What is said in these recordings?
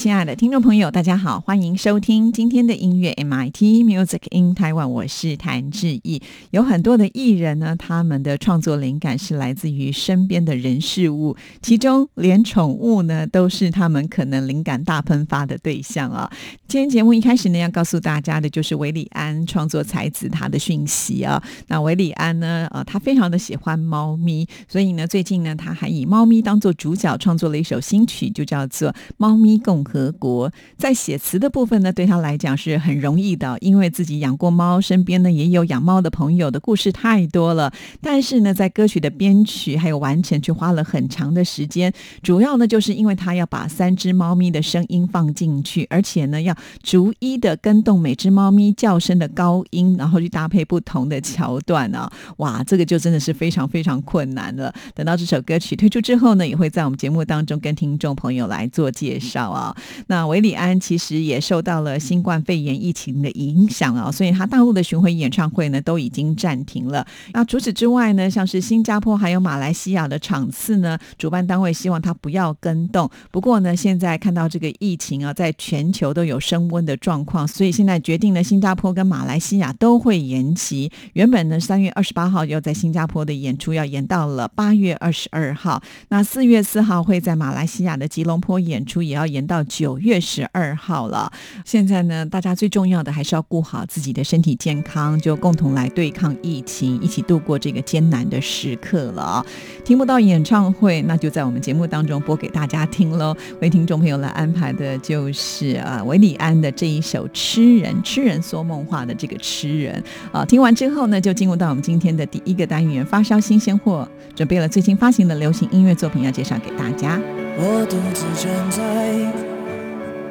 亲爱的听众朋友，大家好，欢迎收听今天的音乐 MIT Music in Taiwan，我是谭志毅。有很多的艺人呢，他们的创作灵感是来自于身边的人事物，其中连宠物呢都是他们可能灵感大喷发的对象啊。今天节目一开始呢，要告诉大家的就是韦礼安创作才子他的讯息啊。那韦礼安呢，呃，他非常的喜欢猫咪，所以呢，最近呢，他还以猫咪当做主角创作了一首新曲，就叫做《猫咪共》。和国在写词的部分呢，对他来讲是很容易的，因为自己养过猫，身边呢也有养猫的朋友的故事太多了。但是呢，在歌曲的编曲还有完成，却花了很长的时间。主要呢，就是因为他要把三只猫咪的声音放进去，而且呢，要逐一的跟动每只猫咪叫声的高音，然后去搭配不同的桥段啊。哇，这个就真的是非常非常困难了。等到这首歌曲推出之后呢，也会在我们节目当中跟听众朋友来做介绍啊。那韦礼安其实也受到了新冠肺炎疫情的影响啊，所以他大陆的巡回演唱会呢都已经暂停了。那除此之外呢，像是新加坡还有马来西亚的场次呢，主办单位希望他不要跟动。不过呢，现在看到这个疫情啊，在全球都有升温的状况，所以现在决定呢，新加坡跟马来西亚都会延期。原本呢，三月二十八号要在新加坡的演出要延到了八月二十二号。那四月四号会在马来西亚的吉隆坡演出，也要延到。九月十二号了，现在呢，大家最重要的还是要顾好自己的身体健康，就共同来对抗疫情，一起度过这个艰难的时刻了。听不到演唱会，那就在我们节目当中播给大家听喽。为听众朋友来安排的就是啊，韦礼安的这一首《痴人》，痴人说梦话的这个痴人啊。听完之后呢，就进入到我们今天的第一个单元——发烧新鲜货，准备了最新发行的流行音乐作品要介绍给大家。我独自站在。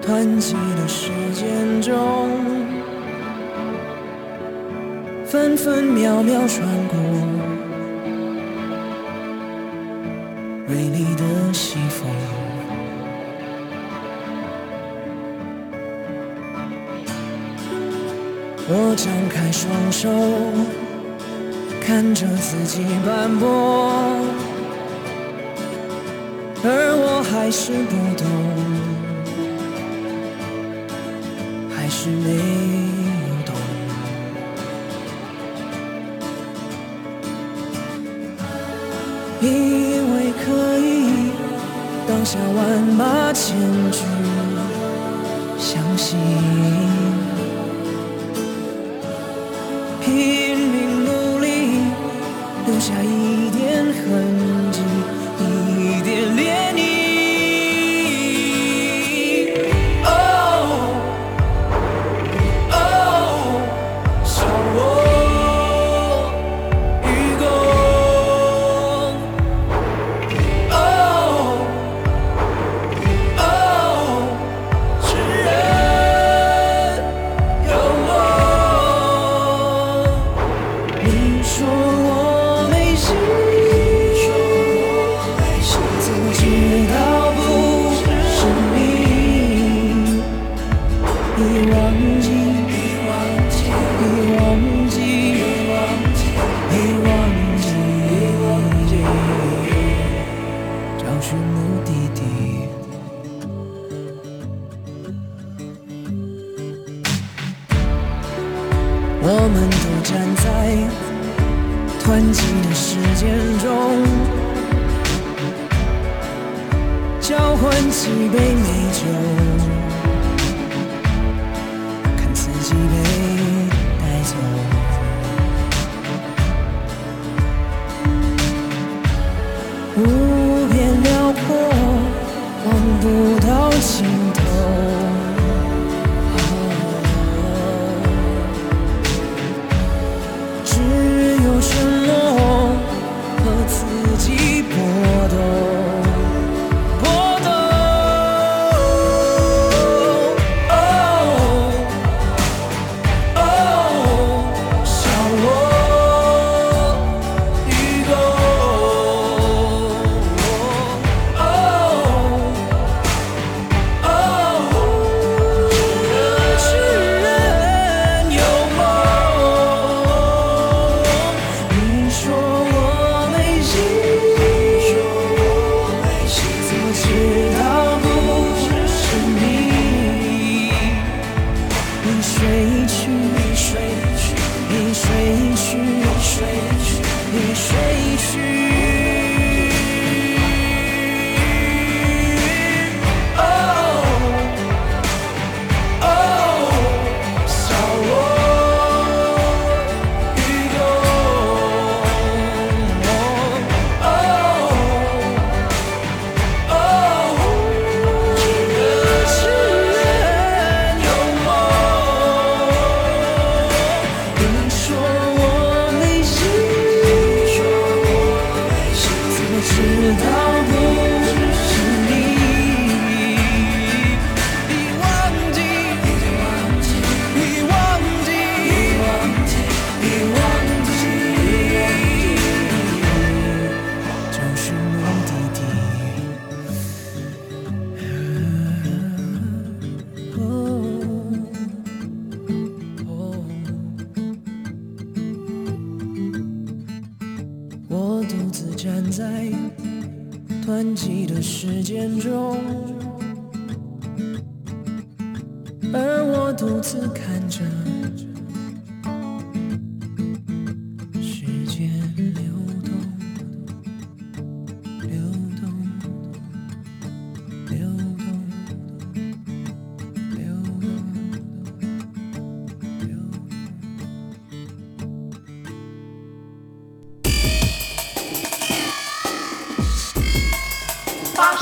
湍急的时间中，分分秒秒穿过锐利的西风。我张开双手，看着自己斑驳，而我还是不懂。是没有懂，以为可以当下万马会忘记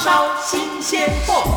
烧新鲜货。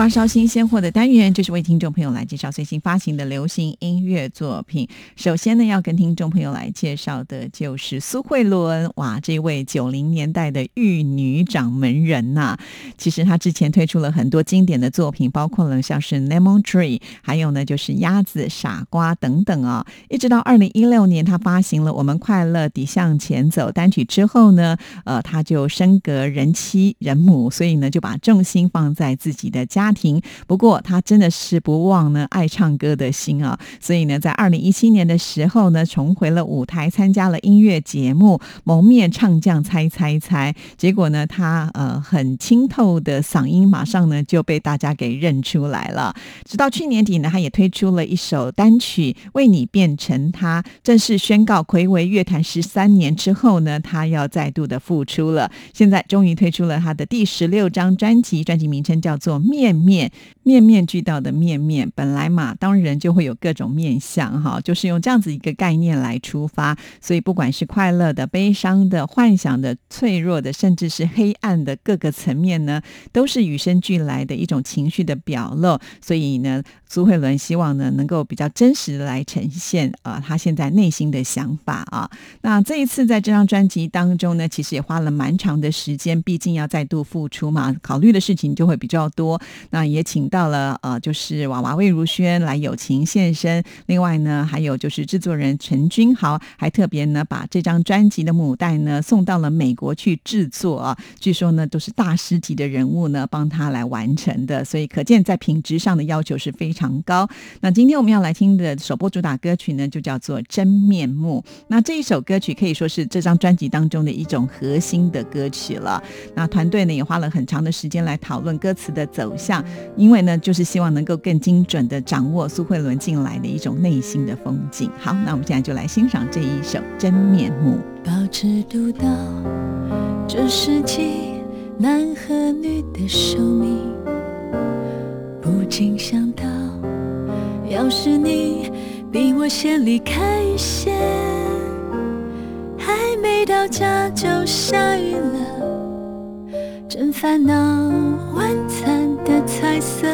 发烧新鲜货的单元，就是为听众朋友来介绍最新发行的流行音乐作品。首先呢，要跟听众朋友来介绍的就是苏慧伦，哇，这位九零年代的玉女掌门人呐、其实她之前推出了很多经典的作品，包括了像是《Lemon Tree》，还有呢就是《鸭子》《傻瓜》等等啊、一直到二零一六年，她发行了《我们快乐地向前走》单曲之后呢，呃，她就升格人妻人母，所以呢就把重心放在自己的家庭。不过他真的是不忘呢爱唱歌的心啊，所以呢在二零一七年的时候呢，重回了舞台，参加了音乐节目《蒙面唱将猜猜猜》，结果呢他呃很清透的嗓音，马上呢就被大家给认出来了。直到去年底呢，他也推出了一首单曲《为你变成他》，正式宣告暌违乐坛十三年之后呢，他要再度的复出了。现在终于推出了他的第十六张专辑，专辑名称叫做《面面》，面面俱到的面面。本来嘛，当人就会有各种面相哈，就是用这样子一个概念来出发，所以不管是快乐的、悲伤的、幻想的、脆弱的，甚至是黑暗的各个层面呢，都是与生俱来的一种情绪的表露。所以呢，苏慧伦希望呢能够比较真实的来呈现啊、她现在内心的想法啊。那这一次在这张专辑当中呢，其实也花了蛮长的时间，毕竟要再度复出嘛，考虑的事情就会比较多。那也请到了呃，就是娃娃魏如萱来友情现身，另外呢，还有就是制作人陈君豪，还特别呢把这张专辑的母带呢送到了美国去制作啊。据说呢都是大师级的人物呢帮他来完成的，所以可见在品质上的要求是非常高。那今天我们要来听的首播主打歌曲呢，就叫做《真面目》。那这一首歌曲可以说是这张专辑当中的一种核心的歌曲了。那团队呢也花了很长的时间来讨论歌词的走向，因为呢就是希望能够更精准的掌握苏慧伦进来的一种内心的风景。好，那我们现在就来欣赏这一首《真面目》。保持独到，这世纪男和女的寿命，不禁想到，要是你比我先离开一些，还没到家就下雨了，真烦恼。晚餐彩色，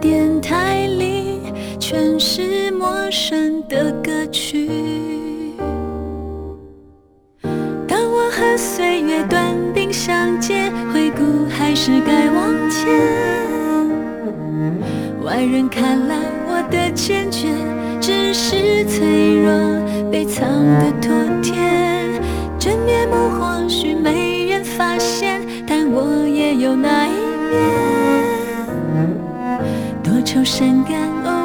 电台里全是陌生的歌曲。当我和岁月短兵相接，回顾还是该往前。外人看来我的坚决，只是脆弱被藏的妥帖。真面目或许没人发现，但我也有那一面。愁善感，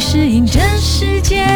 适应这世界？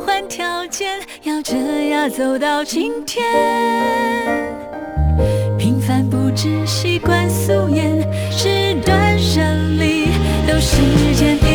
换条件，咬着牙走到今天，平凡不止习惯素颜，是断舍离都时间。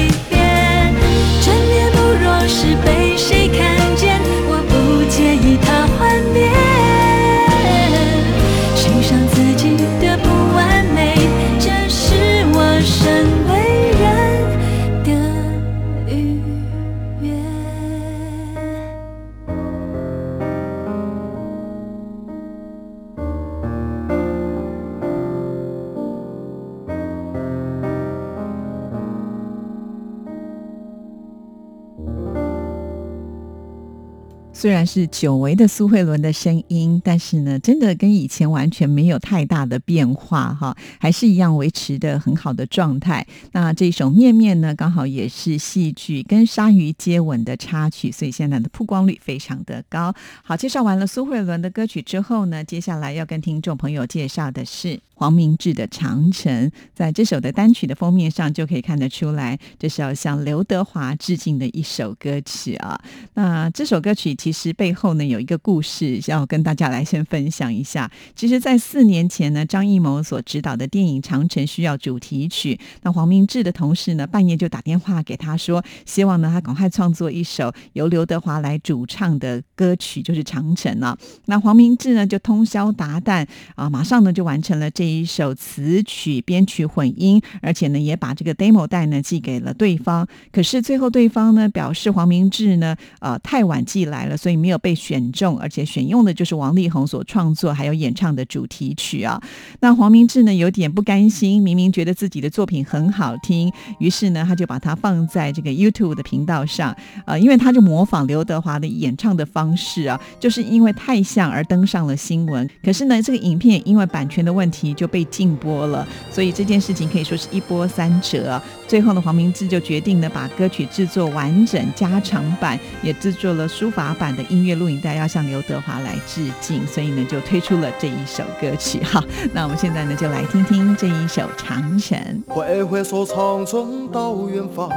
虽然是久违的苏慧伦的声音，但是呢，真的跟以前完全没有太大的变化哈，还是一样维持的很好的状态。那这一首《面面》呢，刚好也是戏剧跟鲨鱼接吻的插曲，所以现在的曝光率非常的高。好，介绍完了苏慧伦的歌曲之后呢，接下来要跟听众朋友介绍的是黄明志的《长城》。在这首的单曲的封面上就可以看得出来，这是要向刘德华致敬的一首歌曲啊。那这首歌曲其实是背后呢有一个故事，要跟大家来先分享一下。其实，在四年前呢，张艺谋所执导的电影《长城》需要主题曲，那黄明志的同事呢半夜就打电话给他说，希望呢他赶快创作一首由刘德华来主唱的歌曲，就是《长城》啊。那黄明志呢就通宵达旦啊，马上呢就完成了这一首词曲编曲混音，而且呢也把这个 demo 带呢寄给了对方。可是最后对方呢表示黄明志呢呃太晚寄来了，所以没有被选中，而且选用的就是王力宏所创作还有演唱的主题曲啊。那黄明志呢有点不甘心，明明觉得自己的作品很好听，于是呢他就把它放在这个 YouTube 的频道上，呃，因为他就模仿刘德华的演唱的方式啊，就是因为太像而登上了新闻。可是呢，这个影片因为版权的问题就被禁播了，所以这件事情可以说是一波三折。最后呢，黄明志就决定呢把歌曲制作完整加长版，也制作了书法版的音乐录影带，要向刘德华来致敬，所以呢就推出了这一首歌曲哈。那我们现在呢就来听听这一首《长城》。挥挥手，长城到远方，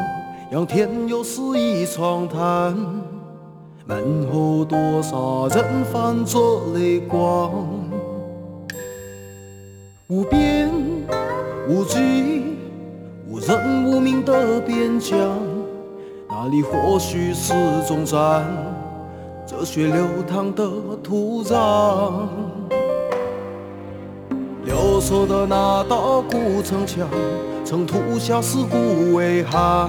仰天又是一长叹。门后多少人泛着泪光，无边无际、无人无名的边疆，那里或许是终站，热血流淌的土壤。留守的那道古城墙，曾吐下尸骨为汗，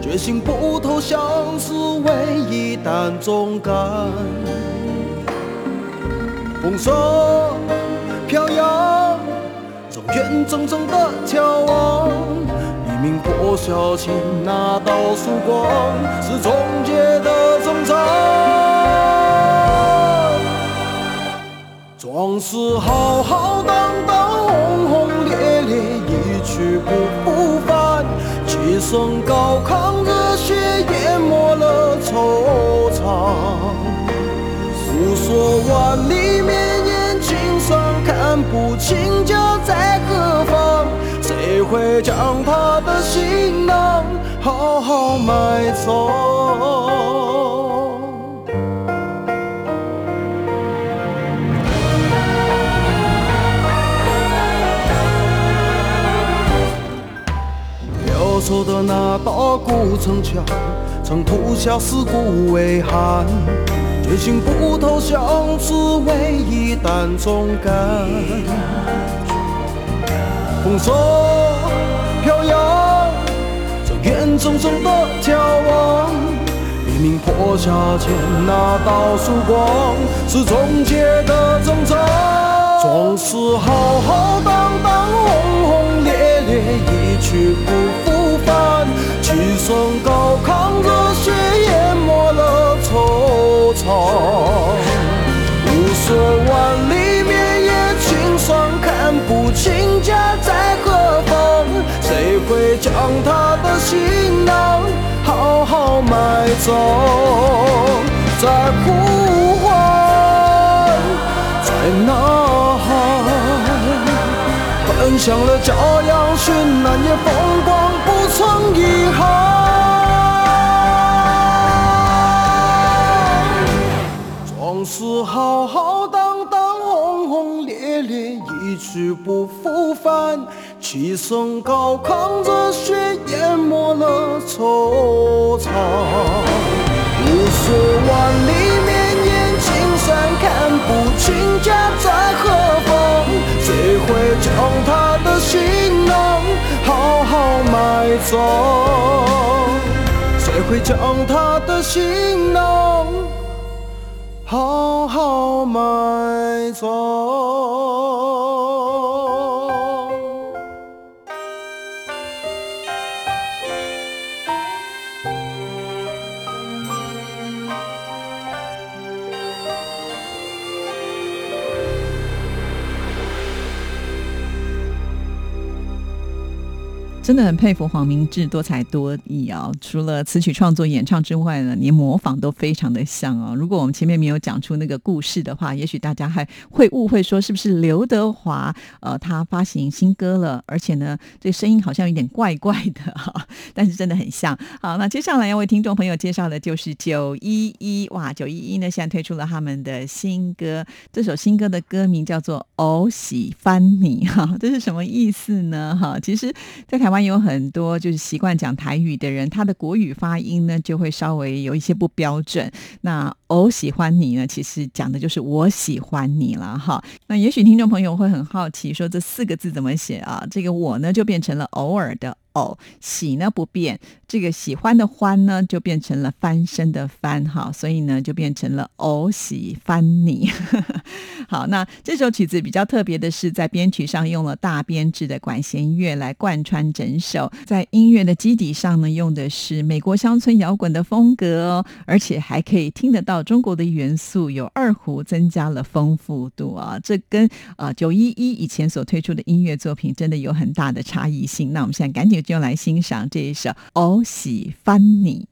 决心不投降是唯一担重担。风声飘扬，眼睁睁的眺望。黎明破晓前那道曙光，是终结的征兆。往事浩浩荡荡，轰轰烈烈，一去不复返。几声高亢，热血淹没了惆怅。诉说万里，绵延青霜，看不清家在何方。谁会将他的行囊好好埋葬？守的那道古城墙，曾吐下尸骨为寒。决心不投降，只为一担重担。风霜飘扬，这眼睁睁的眺望。黎明破晓前那道曙光，是终结的征兆。壮士浩浩荡荡，轰轰烈烈，一去不复返。齐声高亢，热血淹没了惆怅。雾锁万里，绵延青霜，看不清家在何方。谁会将他的行囊好好埋葬？在呼唤，在呐喊。奔向了骄阳绚烂，也风光不曾遗憾。壮士浩浩荡荡，轰轰烈烈，一去不复返。齐声高亢，热血淹没了惆怅。无数万里，绵延青山，看不清家在何方。谁会将他的行囊好好埋葬？谁会将他的行囊好好埋葬？真的很佩服黄明志多才多艺哦！除了词曲创作、演唱之外呢，连模仿都非常的像啊。如果我们前面没有讲出那个故事的话，也许大家还会误会说是不是刘德华呃他发行新歌了，而且呢这声音好像有点怪怪的哈，但是真的很像。好，那接下来要为听众朋友介绍的就是九一一哇，九一一呢现在推出了他们的新歌，这首新歌的歌名叫做《偶喜翻你》哈，这是什么意思呢？哈，其实，在台湾有很多就是习惯讲台语的人，他的国语发音呢就会稍微有一些不标准。那“偶喜欢你”呢，其实讲的就是我喜欢你了哈。那也许听众朋友会很好奇，说这四个字怎么写啊？这个“我”呢就变成了偶尔的。哦，喜呢不变，这个喜欢的欢呢就变成了翻身的翻，哈，所以呢就变成了偶喜翻你。好，那这首曲子比较特别的是，在编曲上用了大编制的管弦乐来贯穿整首，在音乐的基底上呢用的是美国乡村摇滚的风格哦，而且还可以听得到中国的元素，有二胡增加了丰富度啊，这跟啊九一一以前所推出的音乐作品真的有很大的差异性。那我们现在赶紧。就来欣赏这一首《我喜欢你》。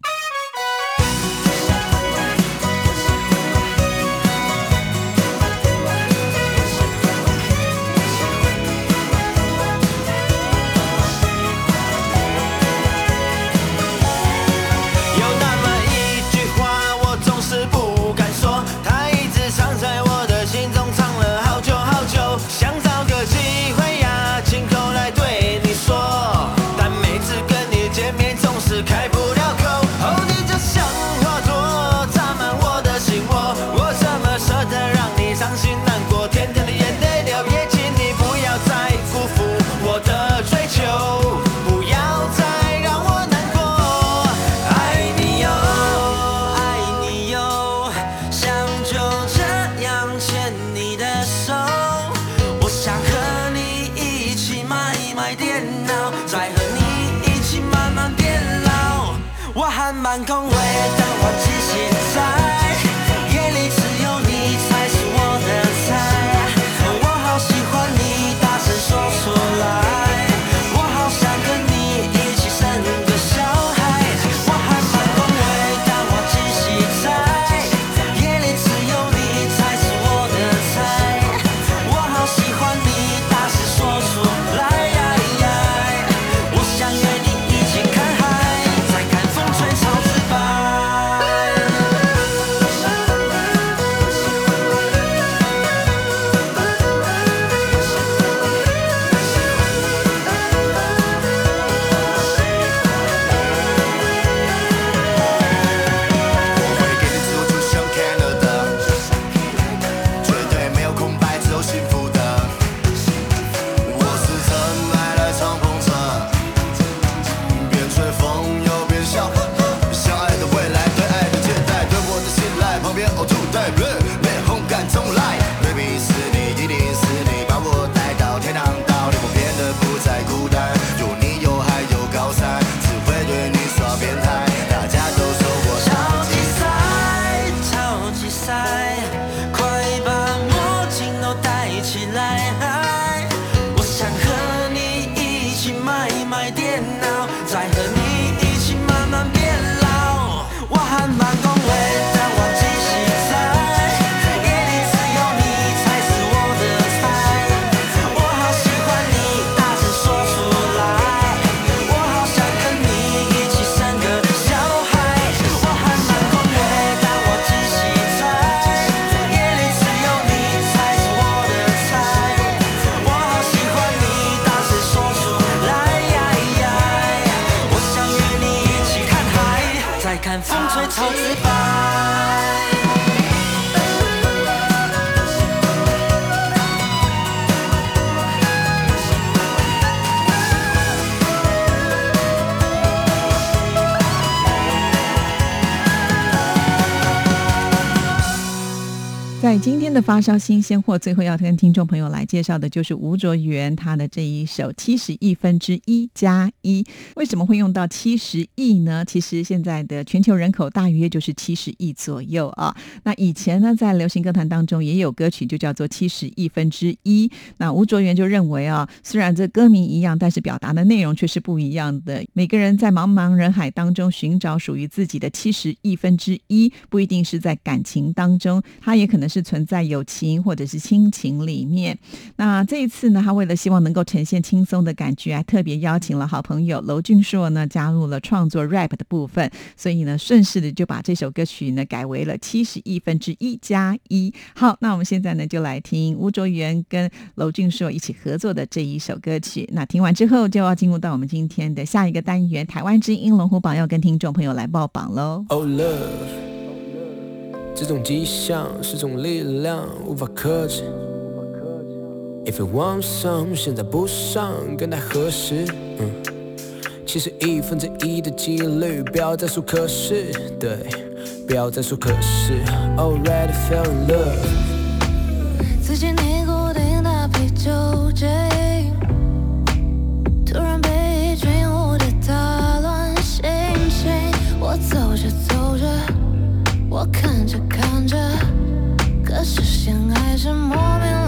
发烧新鲜货，最后要跟听众朋友来介绍的就是吴卓源他的这一首七十亿分之一加一。为什么会用到七十亿呢？其实现在的全球人口大约就是七十亿左右啊。那以前呢，在流行歌坛当中也有歌曲就叫做七十亿分之一。那吴卓源就认为啊，虽然这歌名一样，但是表达的内容却是不一样的。每个人在茫茫人海当中寻找属于自己的七十亿分之一，不一定是在感情当中，他也可能是存在友情或者是亲情里面。那这一次呢，他为了希望能够呈现轻松的感觉，还特别邀请了好朋友娄俊硕呢加入了创作 rap 的部分，所以呢，顺势的就把这首歌曲呢改为了七十亿分之一加一。好，那我们现在呢就来听吴卓源跟娄俊硕一起合作的这一首歌曲。那听完之后，就要进入到我们今天的下一个单元——台湾之音龙虎榜，要跟听众朋友来报榜喽。Oh love，这种迹象是种力量，无法克制。If you want some，现在不上更待何时？嗯，七十一分之一的几率，不要再说可是，对，不要再说可是。Already fell in love。自己尼古丁的啤酒精，突然被一群蝴蝶打乱心情。我走着走着，我看，相爱是莫名。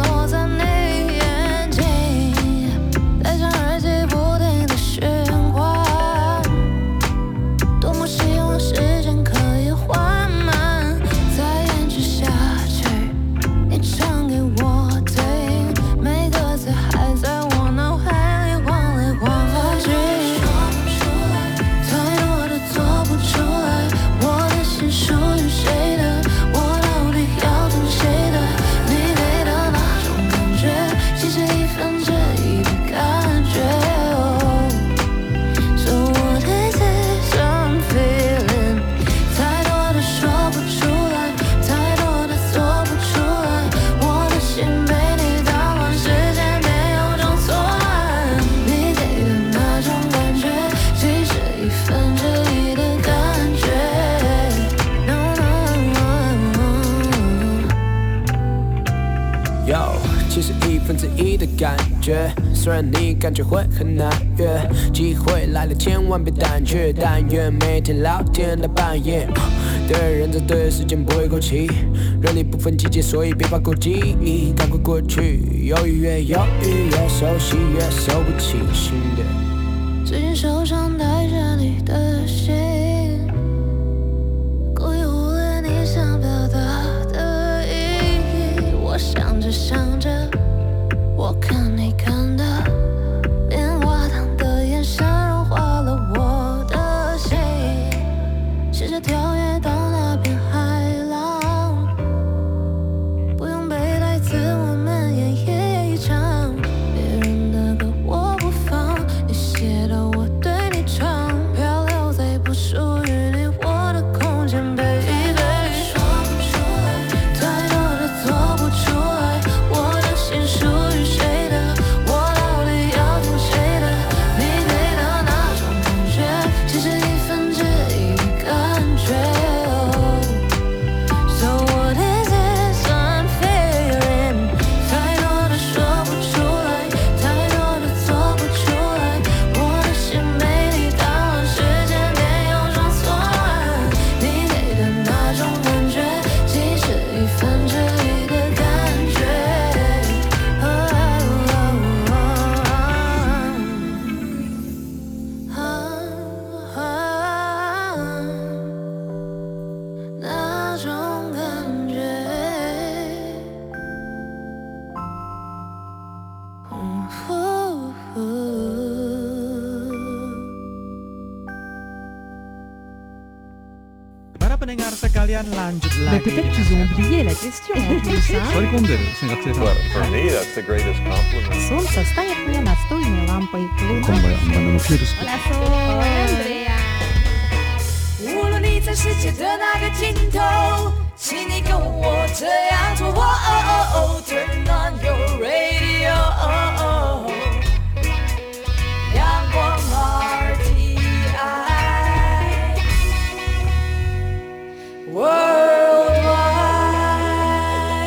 虽然你感觉会很难约，机会来了千万别胆怯，但愿每天聊天到半夜。对的人在对的时间不会过期，热力不分季节，所以别怕过期，赶快过去。犹豫越犹豫越熟悉，越收不起新的。最近受伤的 sekalian lanjut Bah, lagi Peut-être dengan qu'ils ont tema. oublié la question en plus. hein. Сколько sen katsotaan? Well, for me, that's the greatest compliment. Солнце станет мне настольной лампой. Луна 今晩はまだのフィルス Hola, Sol. Hola, Andrea. 在世界的那个尽头，请你跟我这样做。哦哦哦，Turn on your radio，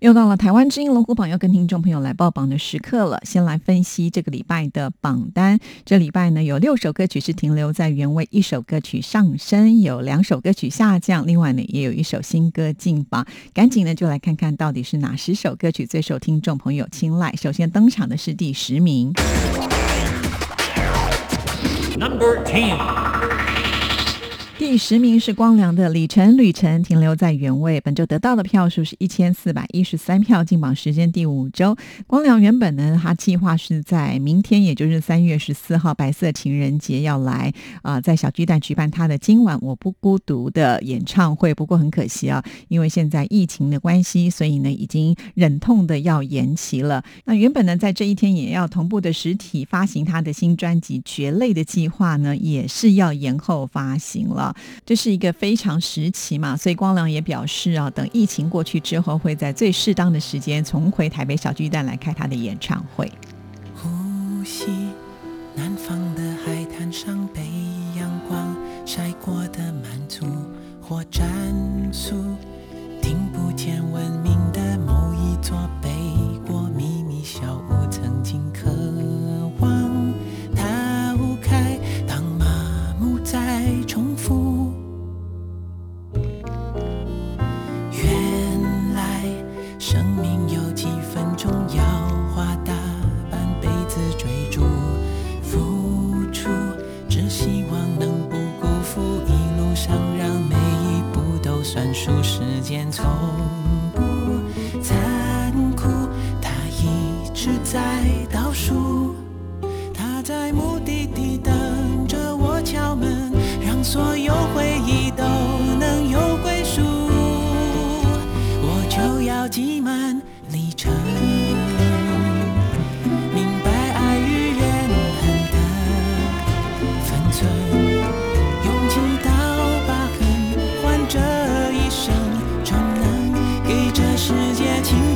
又到了台湾之音龙虎榜要跟听众朋友来报榜的时刻了。先来分析这个礼拜的榜单。这礼拜呢，有六首歌曲是停留在原位，一首歌曲上升，有两首歌曲下降，另外呢，也有一首新歌进榜。赶紧呢，就来看看到底是哪十首歌曲最受听众朋友青睐。首先登场的是第十名，Number Ten。第十名是光良的《里程旅程》，停留在原位。本周得到的票数是一千四百一十三票，进榜时间第五周。光良原本呢，他计划是在明天，也就是三月十四号白色情人节要来啊，在小巨蛋举办他的《今晚我不孤独》的演唱会。不过很可惜啊，因为现在疫情的关系，所以呢，已经忍痛的要延期了。那原本呢，在这一天也要同步的实体发行他的新专辑《绝类》的计划呢，也是要延后发行了。这是一个非常时期嘛，所以光良也表示啊，等疫情过去之后，会在最适当的时间重回台北小巨蛋来开他的演唱会。呼吸南方的海滩上间从不残酷，它一直在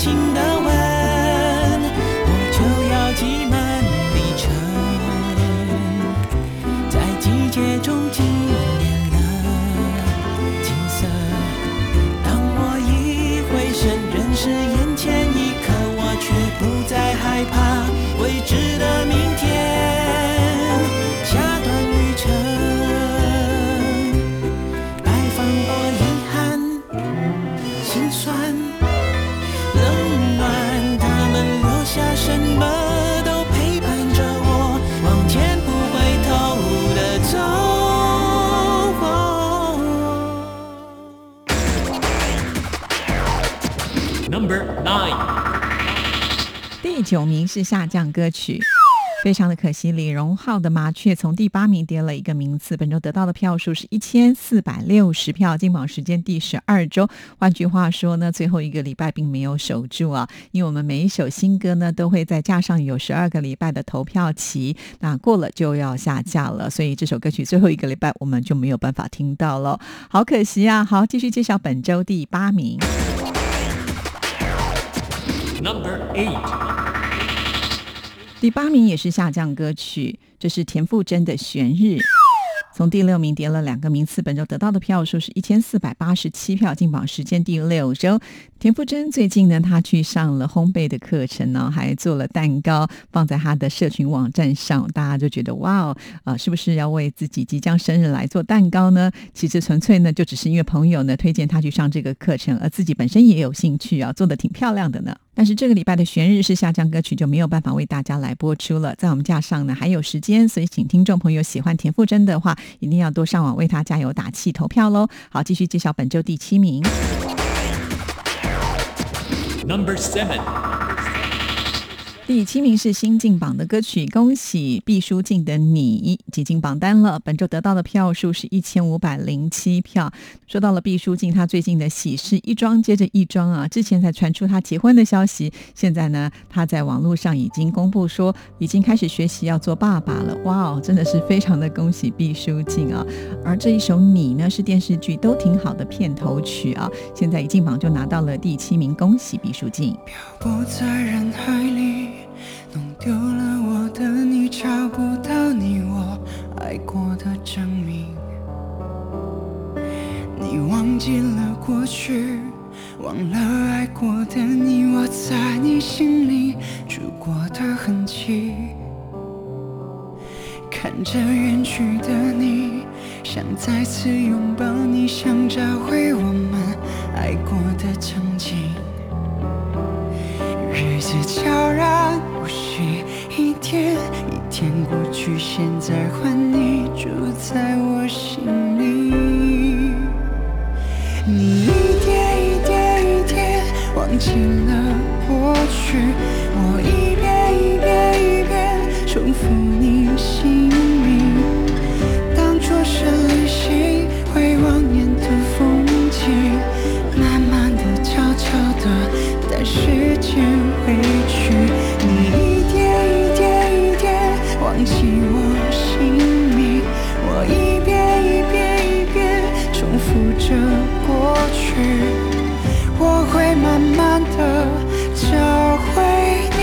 轻轻的九名是下降歌曲。非常的可惜，李荣浩的《麻雀》从第八名跌了一个名次，本周得到的票数是一千四百六十票，进榜时间第十二周。换句话说呢，最后一个礼拜并没有守住啊，因为我们每一首新歌呢都会在架上有十二个礼拜的投票期，那过了就要下架了，所以这首歌曲最后一个礼拜我们就没有办法听到了，好可惜啊！好，继续介绍本周第八名。Number Eight。第八名也是下降歌曲，这是田馥甄的《悬日》，从第六名跌了两个名次，本周得到的票数是一千四百八十七票，进榜时间第六周。田馥甄最近呢，她去上了烘焙的课程呢，还做了蛋糕，放在她的社群网站上，大家就觉得哇哦，呃，是不是要为自己即将生日来做蛋糕呢？其实纯粹呢，就只是因为朋友呢推荐她去上这个课程，而自己本身也有兴趣啊，做的挺漂亮的呢。但是这个礼拜的悬日式下降歌曲，就没有办法为大家来播出了。在我们架上呢还有时间，所以请听众朋友喜欢田馥甄的话，一定要多上网为他加油打气投票喽。好，继续介绍本周第七名。Number seven. 第七名是新进榜的歌曲，恭喜毕书尽的你挤进榜单了。本周得到的票数是一千五百零七票。说到了毕书尽，他最近的喜事一桩接着一桩啊，之前才传出他结婚的消息，现在呢，他在网络上已经公布说已经开始学习要做爸爸了。哇哦，真的是非常的恭喜毕书尽啊！而这一首《你》呢，是电视剧都挺好的片头曲啊，现在一进榜就拿到了第七名，恭喜毕书尽。漂泊在人海里，弄丢了我的你，找不到你我爱过的证明。你忘记了过去，忘了爱过的你，我在你心里住过的痕迹。看着远去的你，想再次拥抱你，想找回我们爱过的曾经。日子悄然，一天一天过去，现在换你住在我心里。你一点一点一点忘记了过去，我一遍一遍一遍重复你姓名，当作是旅行，回望沿途风景，慢慢的、悄悄的带时间回去，我会慢慢的教会你，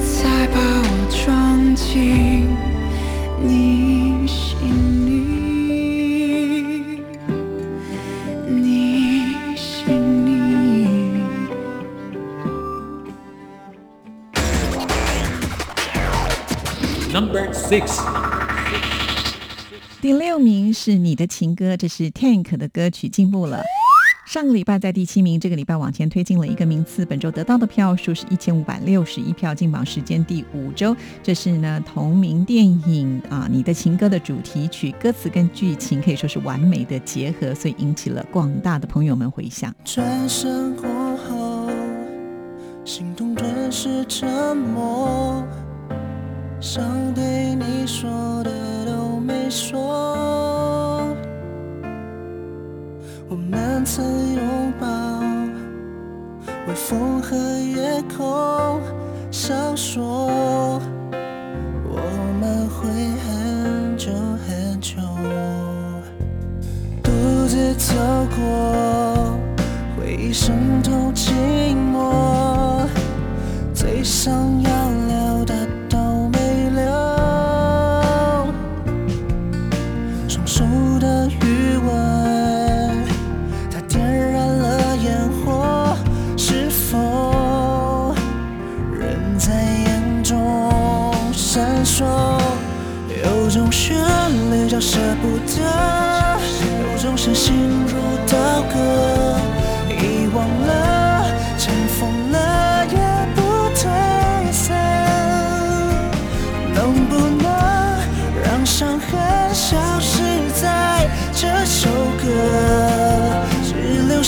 再把我装进你心里，你心里。Number six. 六名是你的情歌，这是 Tank 的歌曲，进步了。上个礼拜在第七名，这个礼拜往前推进了一个名次，本周得到的票数是一千五百六十一票，进榜时间第五周。这是呢同名电影啊《你的情歌》的主题曲，歌词跟剧情可以说是完美的结合，所以引起了广大的朋友们回响。转身过后，心动顿时沉默，想对你说的都没说。我们曾拥抱，微风和夜空闪烁，我们会很久很久。独自走过，回忆渗透寂寞，最想要了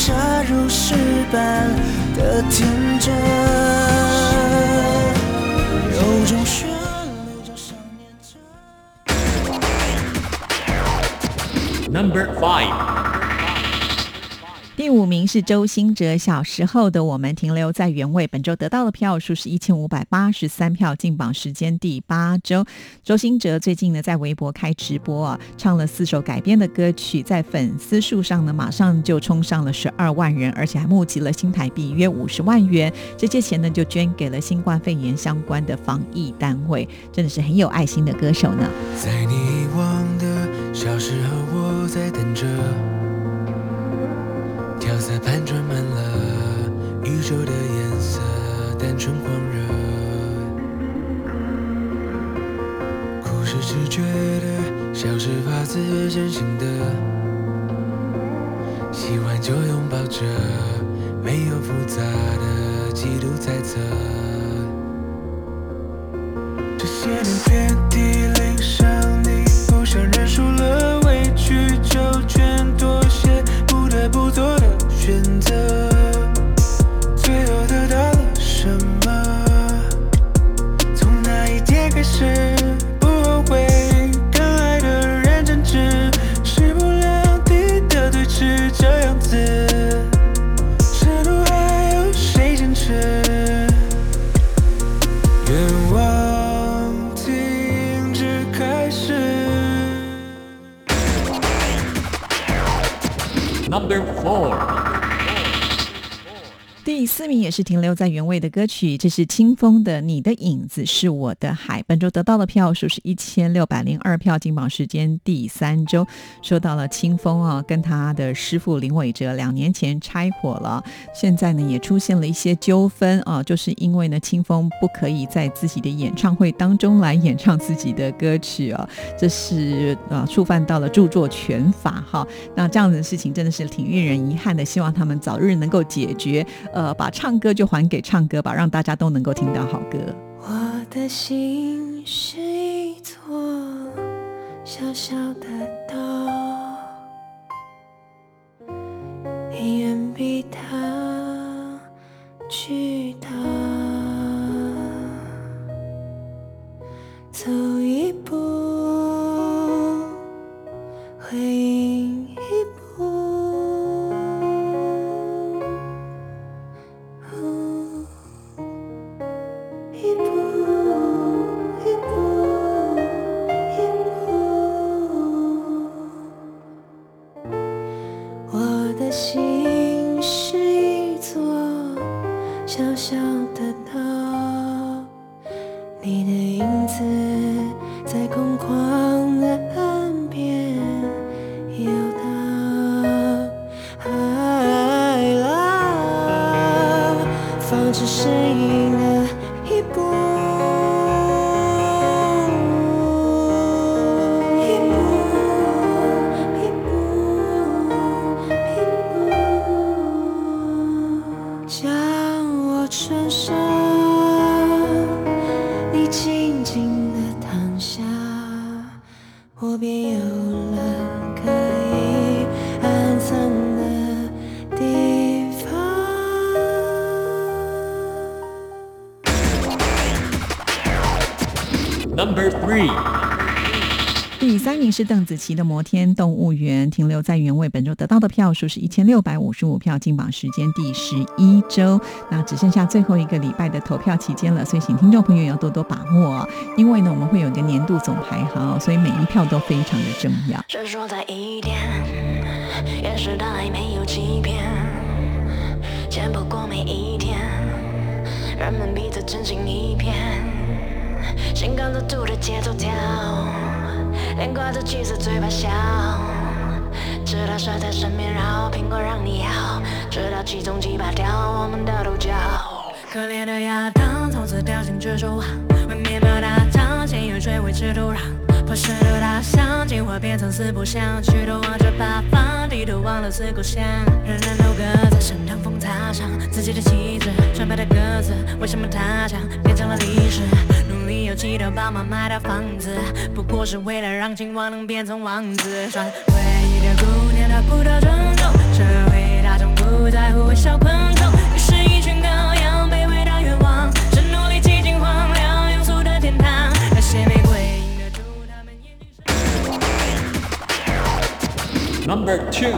只留下如诗般的天真？有种旋律叫想念着。Number five. 第五名是周兴哲，小时候的我们停留在原位，本周得到的票数是一千五百八十三票，进榜时间第八周。周兴哲最近呢在微博开直播啊，唱了四首改编的歌曲，在粉丝数上呢马上就冲上了十二万人，而且还募集了新台币约五十万元，这些钱呢就捐给了新冠肺炎相关的防疫单位，真的是很有爱心的歌手呢。在你遗忘的小时候，我在等着。旧的颜色单纯狂热哭是直觉的笑是发自真心的喜欢就拥抱着没有复杂的嫉妒猜测。这些年遍体鳞伤你不想认输了委屈就全妥协不得不做的选择也是停留在原位的歌曲，这是清风的《你的影子是我的海》。本周得到的票数是一千六百零二票，金榜时间第三周。说到了清风啊，跟他的师傅林伟哲两年前拆伙了，现在呢也出现了一些纠纷啊，就是因为呢清风不可以在自己的演唱会当中来演唱自己的歌曲啊，这是呃触犯到了著作权法哈。那这样子的事情真的是挺令人遗憾的，希望他们早日能够解决。呃，把唱歌就还给唱歌吧，让大家都能够听到好歌。我的心是一座小小的岛，你远比它巨大。走一步，是邓紫棋的《摩天动物园》，停留在原位，本周得到的票数是一千六百五十五票，进榜时间第十一周。那只剩下最后一个礼拜的投票期间了，所以请听众朋友要多多把握，因为呢，我们会有一个年度总排行，所以每一票都非常的重要。是说在一天，也是他还没有欺骗，钱不过每一天，人们彼此真心一片，心跟着兔的节奏跳，脸挂着气色嘴巴笑，直到甩在身边绕，苹果让你咬，直到其中几把掉我们的头角。可怜的亚当从此掉进蜘蛛网，为面包打仗，先有水维持土壤。破石头大象，进化变成四不像，举头望着八方，低头忘了四故乡。人人都各在身上风擦上自己的旗帜，纯白的鸽子，为什么它将变成了历史？努力有气头帮忙买套房子，不过是为了让青蛙能变成王子。穿唯一的姑娘，她不得尊重，社会大众不在乎微小昆虫，于是一群羔羊卑微的愿望，是努力挤进荒凉庸俗的天堂，那些玫瑰映得住他们眼睛。Number two，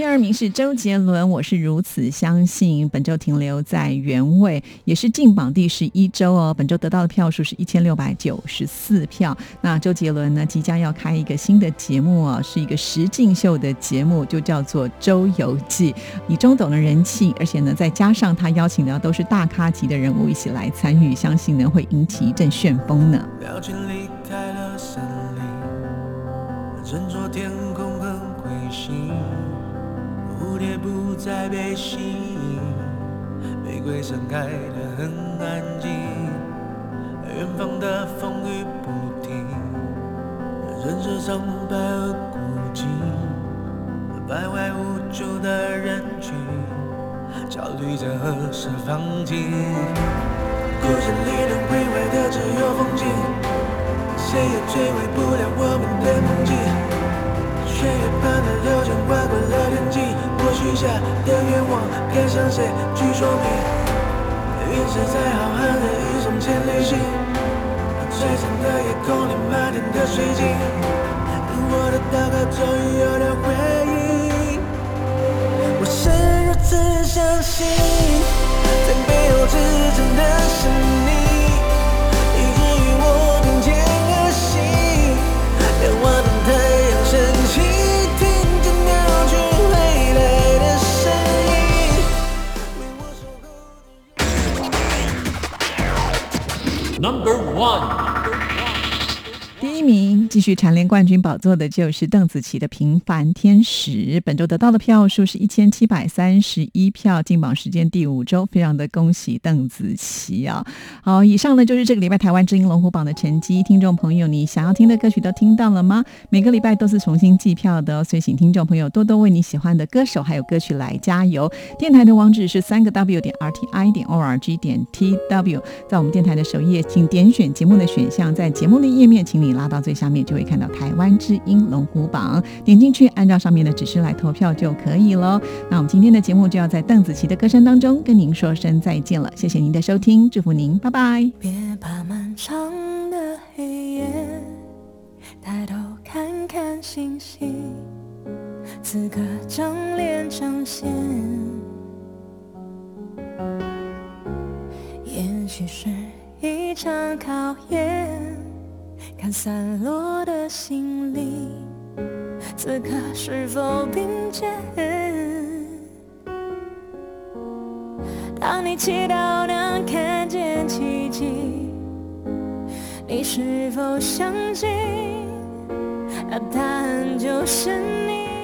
第二名是周杰伦，《我是如此相信》，本周停留在原位，也是进榜第十一周哦。本周得到的票数是一千六百九十四票。那周杰伦呢，即将要开一个新的节目哦，是一个实境秀的节目，就叫做《周游记》，以中等的人气，而且呢，再加上他邀请的都是大咖级的人物一起来参与，相信呢会引起一阵旋风呢。表情蝶不再被吸引，玫瑰盛开得很安静，远方的风雨不停，人世苍白而孤寂，徘徊无助的人群，焦虑着何时放晴。故事里能毁坏的只有风景，谁也摧毁不了我们的梦境。血液般的流淌划过了天际，我许下的愿望该向谁去说明？陨石在浩瀚的宇宙间旅行，璀璨的夜空里满天的水晶，我的祷告终于有了回应。我是如此相信，在背后支撑的是你 Number one。一名继续蝉联冠军宝座的就是邓紫棋的《平凡天使》，本周得到的票数是一千七百三十一票，进榜时间第五周，非常的恭喜邓紫棋啊！好，以上呢就是这个礼拜台湾之音龙虎榜的成绩，听众朋友，你想要听的歌曲都听到了吗？每个礼拜都是重新计票的哦，所以请听众朋友多多为你喜欢的歌手还有歌曲来加油。电台的网址是三个 W 点 R T I 点 O R G 点 T W，在我们电台的首页，请点选节目的选项，在节目的页面，请你。拉到最下面就会看到台湾之音龙虎榜，点进去按照上面的指示来投票就可以了。那我们今天的节目就要在邓紫棋的歌声当中跟您说声再见了，谢谢您的收听，祝福您，拜拜。别怕漫长的黑夜，抬头看看星星，此刻正脸彰显，也许是一场考验。看散落的心灵，此刻是否并肩？当你祈祷能看见奇迹，你是否相信？那答案就是你。